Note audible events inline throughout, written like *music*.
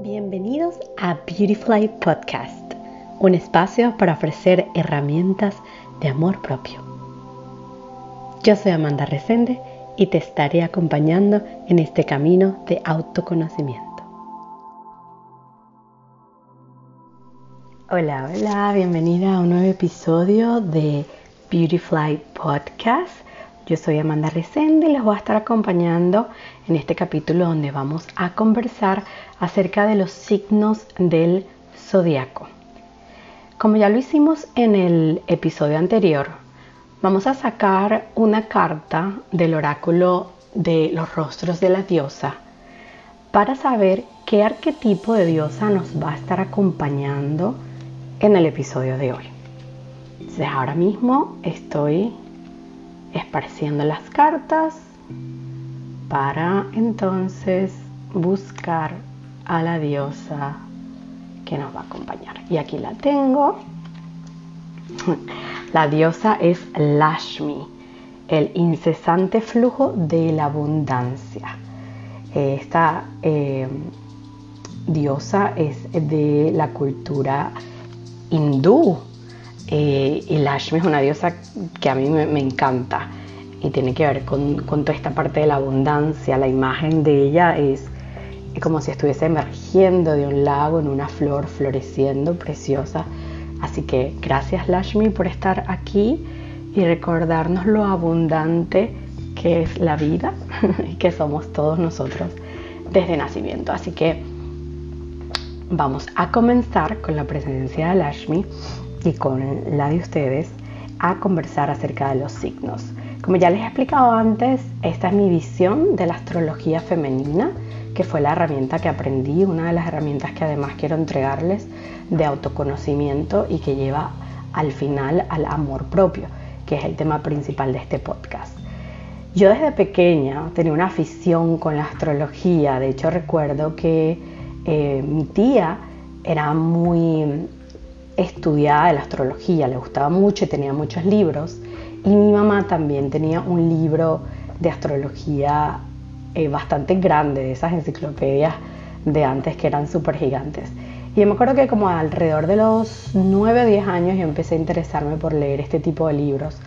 Bienvenidos a Beautifly Podcast, un espacio para ofrecer herramientas de amor propio. Yo soy Amanda Resende y te estaré acompañando en este camino de autoconocimiento. Hola, hola, bienvenida a un nuevo episodio de Beautifly Podcast. Yo soy Amanda Resende y les voy a estar acompañando en este capítulo donde vamos a conversar acerca de los signos del zodiaco. Como ya lo hicimos en el episodio anterior, vamos a sacar una carta del oráculo de los rostros de la diosa para saber qué arquetipo de diosa nos va a estar acompañando en el episodio de hoy. Entonces ahora mismo estoy esparciendo las cartas para entonces buscar a la diosa que nos va a acompañar. Y aquí la tengo. La diosa es Lashmi, el incesante flujo de la abundancia. Esta eh, diosa es de la cultura hindú, eh, y Lashmi es una diosa que a mí me, encanta y tiene que ver con, toda esta parte de la abundancia. La imagen de ella es como si estuviese emergiendo de un lago en una flor floreciendo, preciosa. Así que gracias Lashmi por estar aquí y recordarnos lo abundante que es la vida *laughs* y que somos todos nosotros desde nacimiento. Así que vamos a comenzar con la presencia de Lashmi y con la de ustedes a conversar acerca de los signos. Como ya les he explicado antes, esta es mi visión de la astrología femenina, que fue la herramienta que aprendí, una de las herramientas que además quiero entregarles de autoconocimiento y que lleva al final al amor propio, que es el tema principal de este podcast. Yo desde pequeña tenía una afición con la astrología, de hecho recuerdo que eh, mi tía era muy estudiaba la astrología, le gustaba mucho y tenía muchos libros. Y mi mamá también tenía un libro de astrología eh, bastante grande, de esas enciclopedias de antes que eran súper gigantes. Y me acuerdo que como alrededor de los 9 o 10 años yo empecé a interesarme por leer este tipo de libros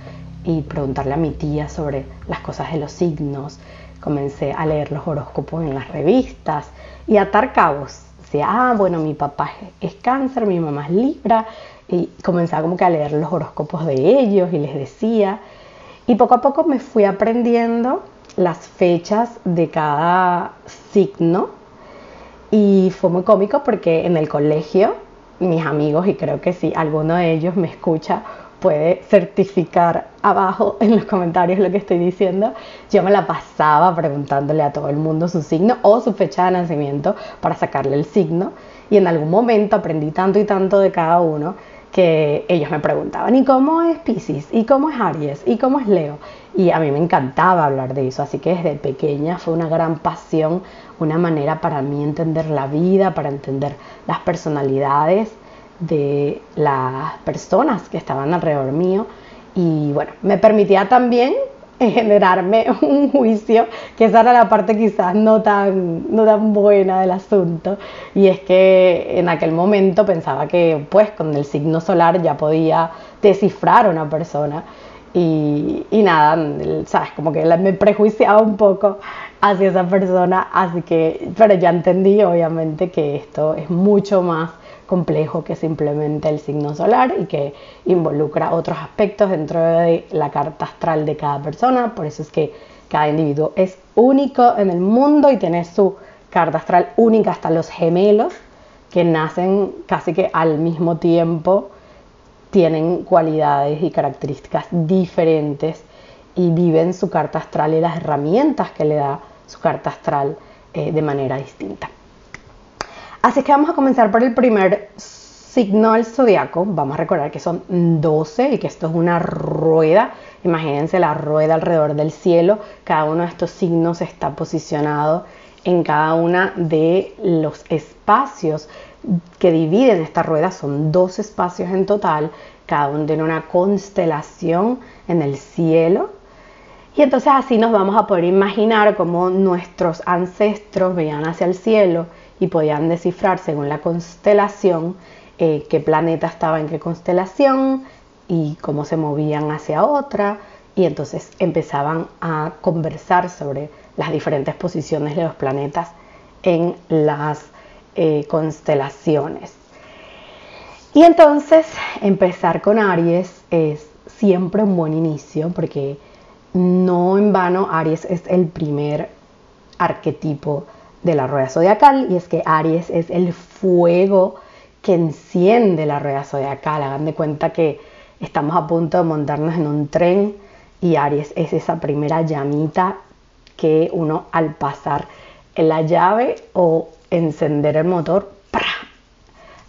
y preguntarle a mi tía sobre las cosas de los signos. Comencé a leer los horóscopos en las revistas y atar cabos decía, ah, bueno, mi papá es cáncer, mi mamá es libra, y comenzaba como que a leer los horóscopos de ellos y les decía, y poco a poco me fui aprendiendo las fechas de cada signo, y fue muy cómico porque en el colegio, mis amigos, y creo que si alguno de ellos me escucha, puede certificar abajo *laughs* en los comentarios lo que estoy diciendo. Yo me la pasaba preguntándole a todo el mundo su signo o su fecha de nacimiento para sacarle el signo. Y en algún momento aprendí tanto y tanto de cada uno que ellos me preguntaban, ¿y cómo es Pisces? ¿Y cómo es Aries? ¿Y cómo es Leo? Y a mí me encantaba hablar de eso, así que desde pequeña fue una gran pasión, una manera para mí entender la vida, para entender las personalidades de las personas que estaban alrededor mío. Y bueno, me permitía también *laughs* generarme un juicio, que esa era la parte quizás no tan, no tan buena del asunto, y es que en aquel momento pensaba que pues con el signo solar ya podía descifrar a una persona. Y, y nada, sabes, como que me prejuiciaba un poco hacia esa persona, así que, pero ya entendí obviamente que esto es mucho más complejo que simplemente el signo solar y que involucra otros aspectos dentro de la carta astral de cada persona. Por eso es que cada individuo es único en el mundo y tiene su carta astral única hasta los gemelos que nacen casi que al mismo tiempo, tienen cualidades y características diferentes y viven su carta astral y las herramientas que le da su carta astral eh, de manera distinta. Así que vamos a comenzar por el primer signo del zodiaco. Vamos a recordar que son 12 y que esto es una rueda. Imagínense la rueda alrededor del cielo. Cada uno de estos signos está posicionado en cada una de los espacios que dividen esta rueda. Son dos espacios en total. Cada uno tiene una constelación en el cielo. Y entonces así nos vamos a poder imaginar cómo nuestros ancestros veían hacia el cielo y podían descifrar según la constelación eh, qué planeta estaba en qué constelación y cómo se movían hacia otra y entonces empezaban a conversar sobre las diferentes posiciones de los planetas en las eh, constelaciones. Y entonces empezar con Aries es siempre un buen inicio porque no en vano Aries es el primer arquetipo de la rueda zodiacal y es que Aries es el fuego que enciende la rueda zodiacal. Hagan de cuenta que estamos a punto de montarnos en un tren y Aries es esa primera llamita que uno al pasar en la llave o encender el motor,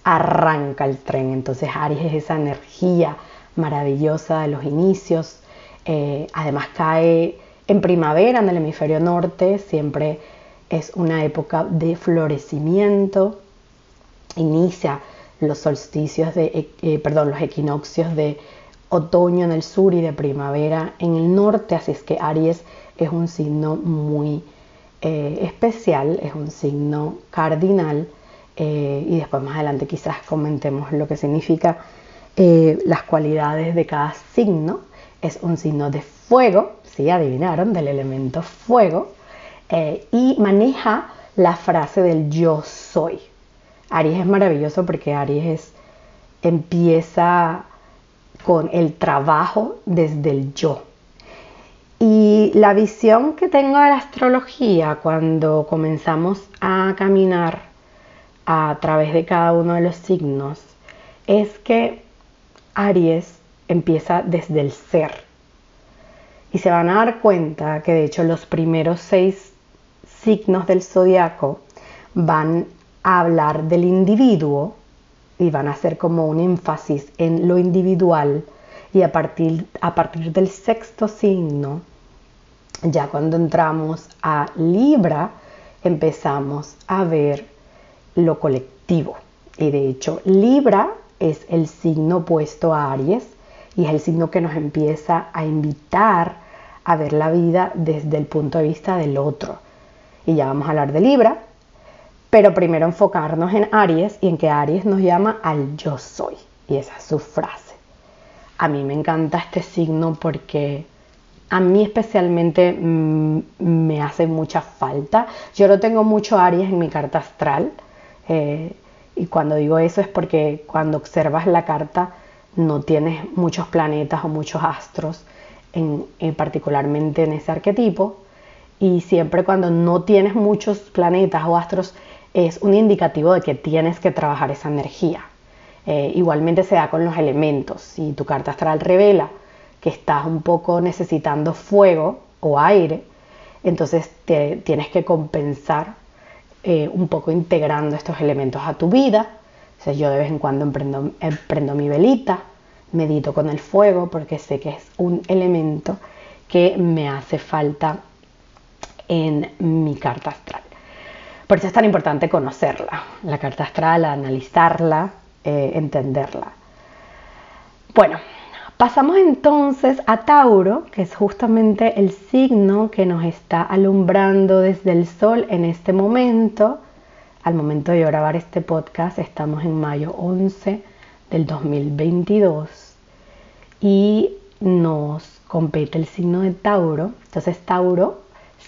arranca el tren. Entonces Aries es esa energía maravillosa de los inicios. Eh, además cae en primavera en el hemisferio norte, siempre es una época de florecimiento. Inicia los solsticios de, eh, eh, perdón, los equinoccios de otoño en el sur y de primavera en el norte, así es que Aries es un signo muy especial, es un signo cardinal y después más adelante quizás comentemos lo que significa eh, las cualidades de cada signo. Es un signo de fuego, si adivinaron, del elemento fuego, eh, y maneja la frase del yo soy. Aries es maravilloso porque Aries empieza con el trabajo desde el yo. Y la visión que tengo de la astrología cuando comenzamos a caminar a través de cada uno de los signos es que Aries empieza desde el ser. Y se van a dar cuenta que de hecho los primeros seis signos del zodiaco van a hablar del individuo y van a hacer como un énfasis en lo individual y a partir, a partir del sexto signo, ya cuando entramos a Libra, empezamos a ver lo colectivo. Y de hecho, Libra es el signo opuesto a Aries y es el signo que nos empieza a invitar a ver la vida desde el punto de vista del otro. Y ya vamos a hablar de Libra, pero primero enfocarnos en Aries y en que Aries nos llama al yo soy. Y esa es su frase. A mí me encanta este signo porque a mí especialmente mm, me hace mucha falta. Yo no tengo mucho Aries en mi carta astral. Eh, y cuando digo eso es porque cuando observas la carta no tienes muchos planetas o muchos astros, en, particularmente en ese arquetipo. Y siempre cuando no tienes muchos planetas o astros es un indicativo de que tienes que trabajar esa energía. Eh, igualmente se da con los elementos. Si tu carta astral revela que estás un poco necesitando fuego o aire, entonces te, tienes que compensar eh, un poco integrando estos elementos a tu vida. O yo de vez en cuando emprendo, mi velita, medito con el fuego porque sé que es un elemento que me hace falta en mi carta astral. Por eso es tan importante conocerla, la carta astral, analizarla, eh, entenderla. Bueno, Pasamos entonces a Tauro, que es justamente el signo que nos está alumbrando desde el sol en este momento. Al momento de grabar este podcast estamos en mayo 11 del 2022 y nos compete el signo de Tauro. Entonces Tauro,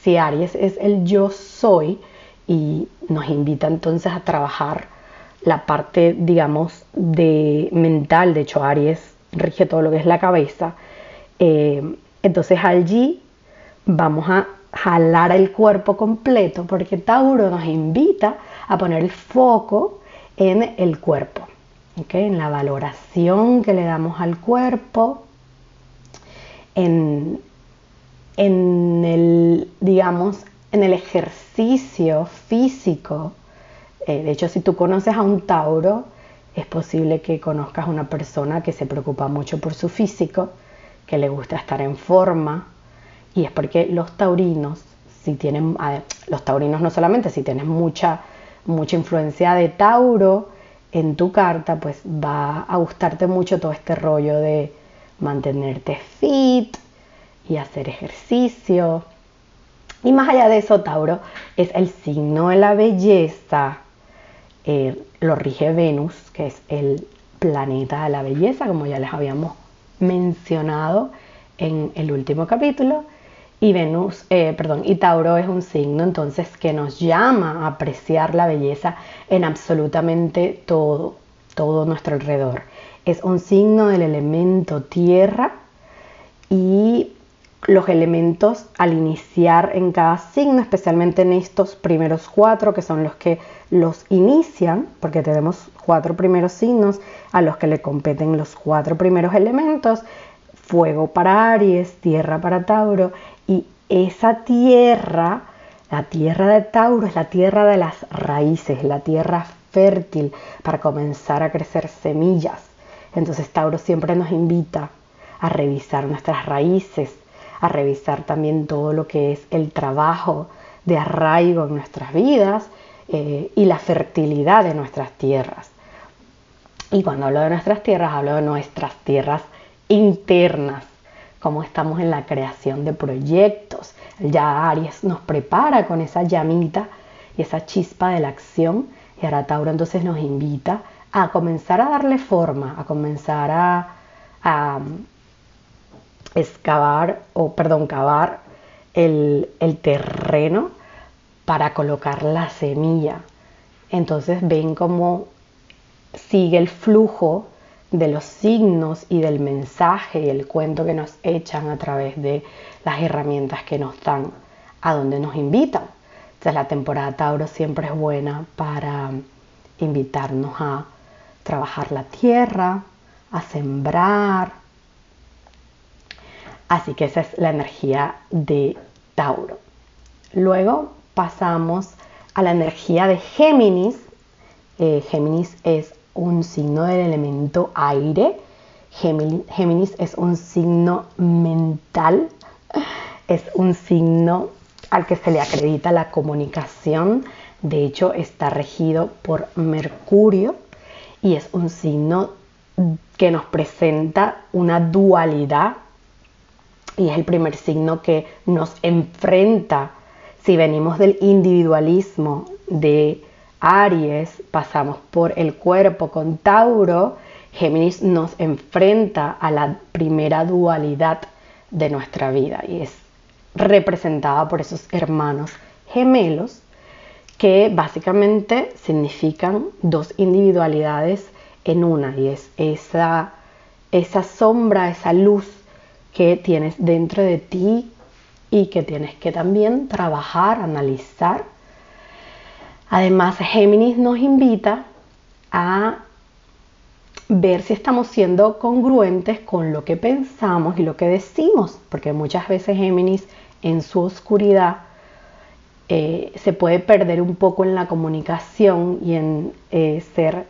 si Aries es el yo soy y nos invita entonces a trabajar la parte, digamos, de mental. De hecho, Aries rige todo lo que es la cabeza. Eh, entonces allí vamos a jalar el cuerpo completo porque Tauro nos invita a poner el foco en el cuerpo, en la valoración que le damos al cuerpo, en, en el, en el ejercicio físico. Eh, de hecho, si tú conoces a un Tauro, es posible que conozcas una persona que se preocupa mucho por su físico, que le gusta estar en forma, y es porque los taurinos, si tienen, los taurinos no solamente, si tienes mucha, mucha influencia de Tauro en tu carta, pues va a gustarte mucho todo este rollo de mantenerte fit y hacer ejercicio. Y más allá de eso, Tauro es el signo de la belleza, eh, lo rige Venus, que es el planeta de la belleza, como ya les habíamos mencionado en el último capítulo. Y Venus, eh, perdón, y Tauro es un signo entonces que nos llama a apreciar la belleza en absolutamente todo, todo nuestro alrededor. Es un signo del elemento tierra y los elementos al iniciar en cada signo, especialmente en estos primeros cuatro que son los que los inician, porque tenemos cuatro primeros signos a los que le competen los cuatro primeros elementos, fuego para Aries, tierra para Tauro, y esa tierra, la tierra de Tauro es la tierra de las raíces, la tierra fértil para comenzar a crecer semillas. Entonces Tauro siempre nos invita a revisar nuestras raíces, a revisar también todo lo que es el trabajo de arraigo en nuestras vidas eh, y la fertilidad de nuestras tierras. Y cuando hablo de nuestras tierras, hablo de nuestras tierras internas, como estamos en la creación de proyectos. Ya Aries nos prepara con esa llamita y esa chispa de la acción y ahora Tauro entonces nos invita a comenzar a darle forma, a comenzar a excavar o perdón, cavar el, el terreno para colocar la semilla. Entonces ven cómo sigue el flujo de los signos y del mensaje y el cuento que nos echan a través de las herramientas que nos dan, a donde nos invitan. Entonces la temporada Tauro siempre es buena para invitarnos a trabajar la tierra, a sembrar, Así que esa es la energía de Tauro. Luego pasamos a la energía de Géminis. Eh, Géminis es un signo del elemento aire. Géminis, es un signo mental. Es un signo al que se le acredita la comunicación. De hecho, está regido por Mercurio y es un signo que nos presenta una dualidad y es el primer signo que nos enfrenta. Si venimos del individualismo de Aries, pasamos por el cuerpo con Tauro, Géminis nos enfrenta a la primera dualidad de nuestra vida y es representada por esos hermanos gemelos que básicamente significan dos individualidades en una y es esa, esa sombra, esa luz que tienes dentro de ti y que tienes que también trabajar, analizar. Además, Géminis nos invita a ver si estamos siendo congruentes con lo que pensamos y lo que decimos, porque muchas veces Géminis en su oscuridad eh, se puede perder un poco en la comunicación y en eh, ser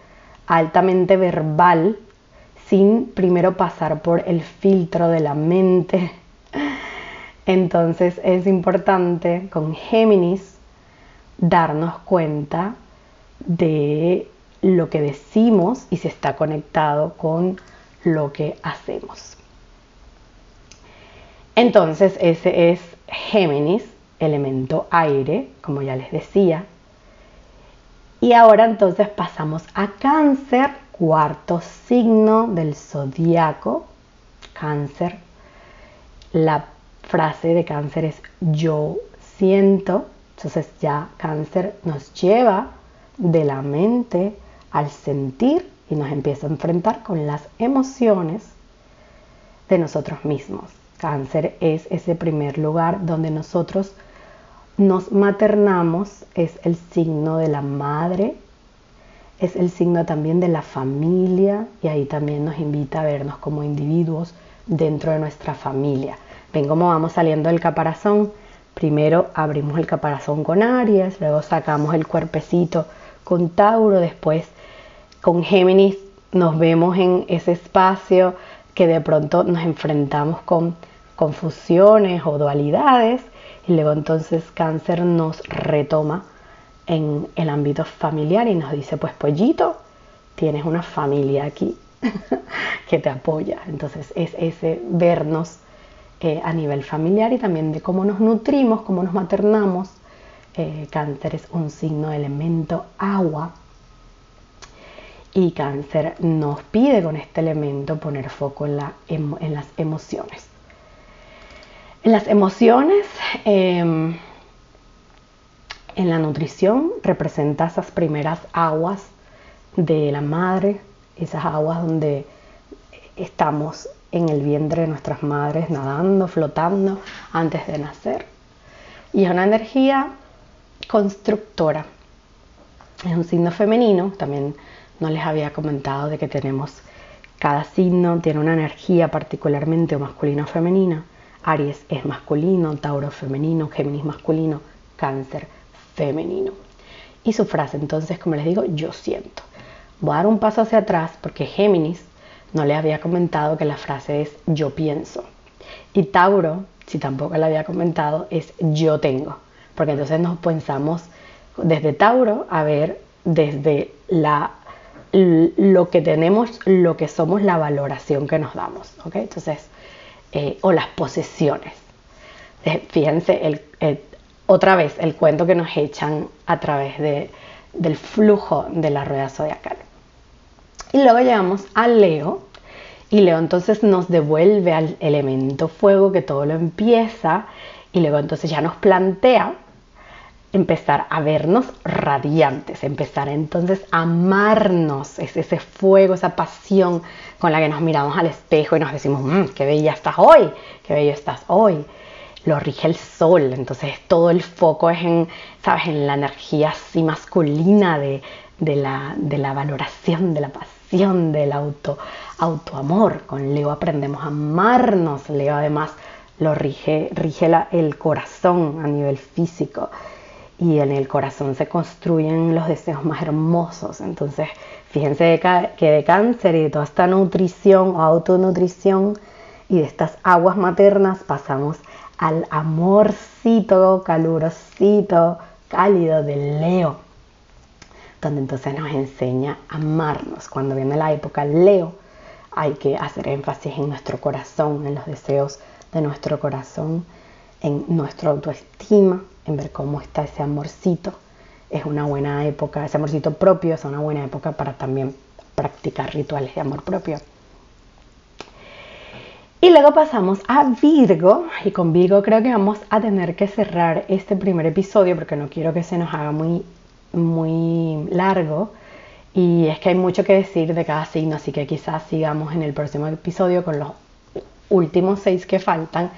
altamente verbal sin primero pasar por el filtro de la mente. Entonces es importante con Géminis darnos cuenta de lo que decimos y si está conectado con lo que hacemos. Entonces ese es Géminis, elemento aire, como ya les decía. Y ahora entonces pasamos a cáncer, cuarto signo del zodiaco, cáncer. La frase de cáncer es yo siento. Entonces ya cáncer nos lleva de la mente al sentir y nos empieza a enfrentar con las emociones de nosotros mismos. Cáncer es ese primer lugar donde nosotros nos maternamos, es el signo de la madre, es el signo también de la familia y ahí también nos invita a vernos como individuos dentro de nuestra familia. Ven cómo vamos saliendo del caparazón. Primero abrimos el caparazón con Aries, luego sacamos el cuerpecito con Tauro, después con Géminis nos vemos en ese espacio que de pronto nos enfrentamos con confusiones o dualidades y luego entonces cáncer nos retoma en el ámbito familiar y nos dice, pues pollito, tienes una familia aquí *laughs* que te apoya. Entonces es ese vernos eh, a nivel familiar y también de cómo nos nutrimos, cómo nos maternamos. Eh, cáncer es un signo de elemento agua Y cáncer nos pide con este elemento poner foco en, las emociones. En las emociones, em, en la nutrición, representa esas primeras aguas de la madre, esas aguas donde estamos en el vientre de nuestras madres nadando, flotando antes de nacer. Y es una energía constructora. Es un signo femenino, también no les había comentado de que tenemos cada signo tiene una energía particularmente masculina o femenina. Aries es masculino, Tauro femenino, Géminis masculino, Cáncer femenino. Y su frase entonces, como les digo, yo siento. Voy a dar un paso hacia atrás porque Géminis no le había comentado que la frase es yo pienso. Y Tauro, si tampoco le había comentado, es yo tengo. Porque entonces nos pensamos desde Tauro a ver desde la, lo que tenemos, lo que somos, la valoración que nos damos. ¿ok? Entonces, eh, o las posesiones. Fíjense, otra vez el cuento que nos echan a través de, del flujo de la rueda zodiacal. Y luego llegamos a Leo, y Leo entonces nos devuelve al elemento fuego que todo lo empieza, y luego entonces ya nos plantea empezar a vernos radiantes, empezar entonces a amarnos, es ese fuego, esa pasión con la que nos miramos al espejo y nos decimos, mmm, qué bella estás hoy, qué bello estás hoy. Lo rige el sol, entonces todo el foco es en, ¿sabes? en la energía así masculina de, la, de la valoración, de la pasión del auto, autoamor. Con Leo aprendemos a amarnos. Leo además lo rige, rige el corazón a nivel físico. Y en el corazón se construyen los deseos más hermosos. Entonces, fíjense que de cáncer y de toda esta nutrición o autonutrición y de estas aguas maternas pasamos al amorcito, calurosito, cálido del Leo donde entonces nos enseña a amarnos. Cuando viene la época Leo, hay que hacer énfasis en nuestro corazón, en los deseos de nuestro corazón, en nuestra autoestima, en ver cómo está ese amorcito. Es una buena época, ese amorcito propio es una buena época para también practicar rituales de amor propio. Y luego pasamos a Virgo, y con Virgo creo que vamos a tener que cerrar este primer episodio porque no quiero que se nos haga muy muy largo y es que hay mucho que decir de cada signo, así que quizás sigamos en el próximo episodio con los últimos seis que faltan.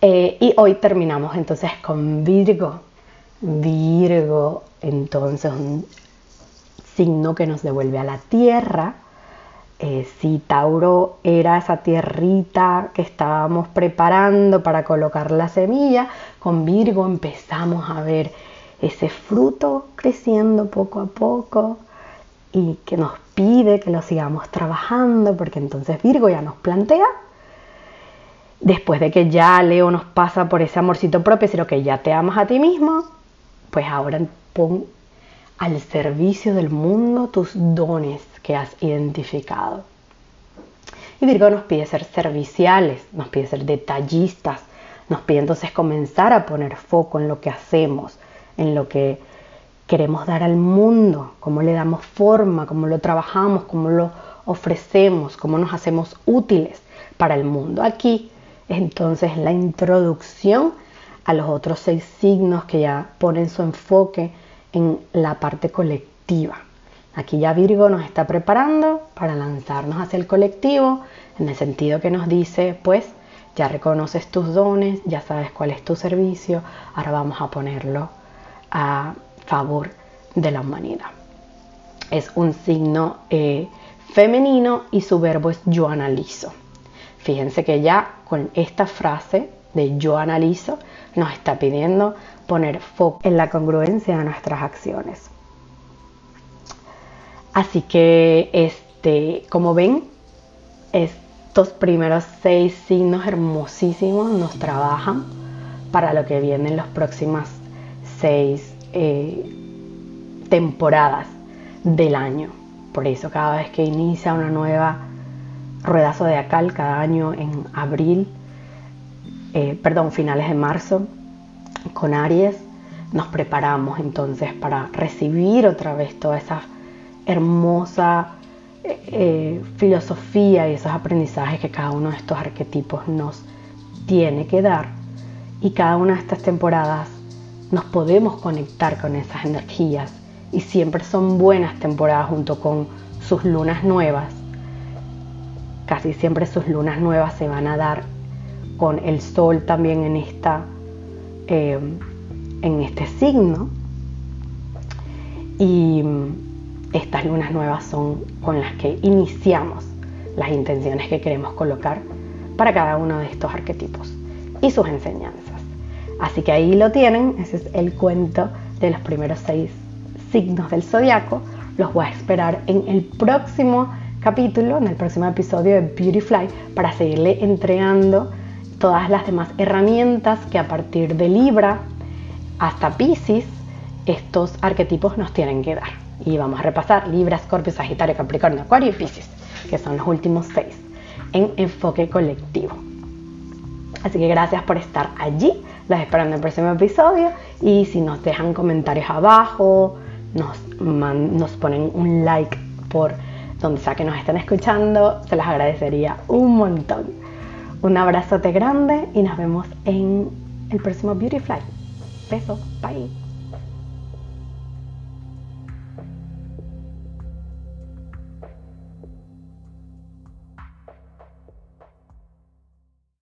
Eh, y hoy terminamos entonces con Virgo. Virgo, entonces un signo que nos devuelve a la tierra. Eh, si Tauro era esa tierrita que estábamos preparando para colocar la semilla, con Virgo empezamos a ver ese fruto creciendo poco a poco y que nos pide que lo sigamos trabajando, porque entonces Virgo ya nos plantea, después de que ya Leo nos pasa por ese amorcito propio, sino que ya te amas a ti mismo, pues ahora pon al servicio del mundo tus dones que has identificado. Y Virgo nos pide ser serviciales, nos pide ser detallistas, nos pide entonces comenzar a poner foco en lo que hacemos, en lo que queremos dar al mundo, cómo le damos forma, cómo lo trabajamos, cómo lo ofrecemos, cómo nos hacemos útiles para el mundo. Aquí entonces la introducción a los otros seis signos que ya ponen su enfoque en la parte colectiva. Aquí ya Virgo nos está preparando para lanzarnos hacia el colectivo, en el sentido que nos dice, pues ya reconoces tus dones, ya sabes cuál es tu servicio, ahora vamos a ponerlo a favor de la humanidad. Es un signo eh, femenino y su verbo es yo analizo. Fíjense que ya con esta frase de yo analizo nos está pidiendo poner foco en la congruencia de nuestras acciones. Así que, este, como ven, estos primeros seis signos hermosísimos nos trabajan para lo que viene en los próximos seis eh, temporadas del año. Por eso cada vez que inicia una nueva rueda zodiacal, cada año en abril, eh, perdón, finales de marzo, con Aries, nos preparamos entonces para recibir otra vez toda esa hermosa eh, filosofía y esos aprendizajes que cada uno de estos arquetipos nos tiene que dar. Y cada una de estas temporadas nos podemos conectar con esas energías y siempre son buenas temporadas junto con sus lunas nuevas. Casi siempre sus lunas nuevas se van a dar con el sol también en, esta, eh, en este signo. Y estas lunas nuevas son con las que iniciamos las intenciones que queremos colocar para cada uno de estos arquetipos y sus enseñanzas. Así que ahí lo tienen, ese es el cuento de los primeros seis signos del zodiaco. Los voy a esperar en el próximo capítulo, en el próximo episodio de Beautyfly, para seguirle entregando todas las demás herramientas que a partir de Libra hasta Pisces estos arquetipos nos tienen que dar. Y vamos a repasar Libra, Scorpio, Sagitario, Capricornio, Acuario y Pisces, que son los últimos seis en enfoque colectivo. Así que gracias por estar allí. Las espero en el próximo episodio. Y si nos dejan comentarios abajo, nos, nos ponen un like por donde sea que nos estén escuchando, se las agradecería un montón. Un abrazote grande y nos vemos en el próximo Beauty Fly. Besos, bye.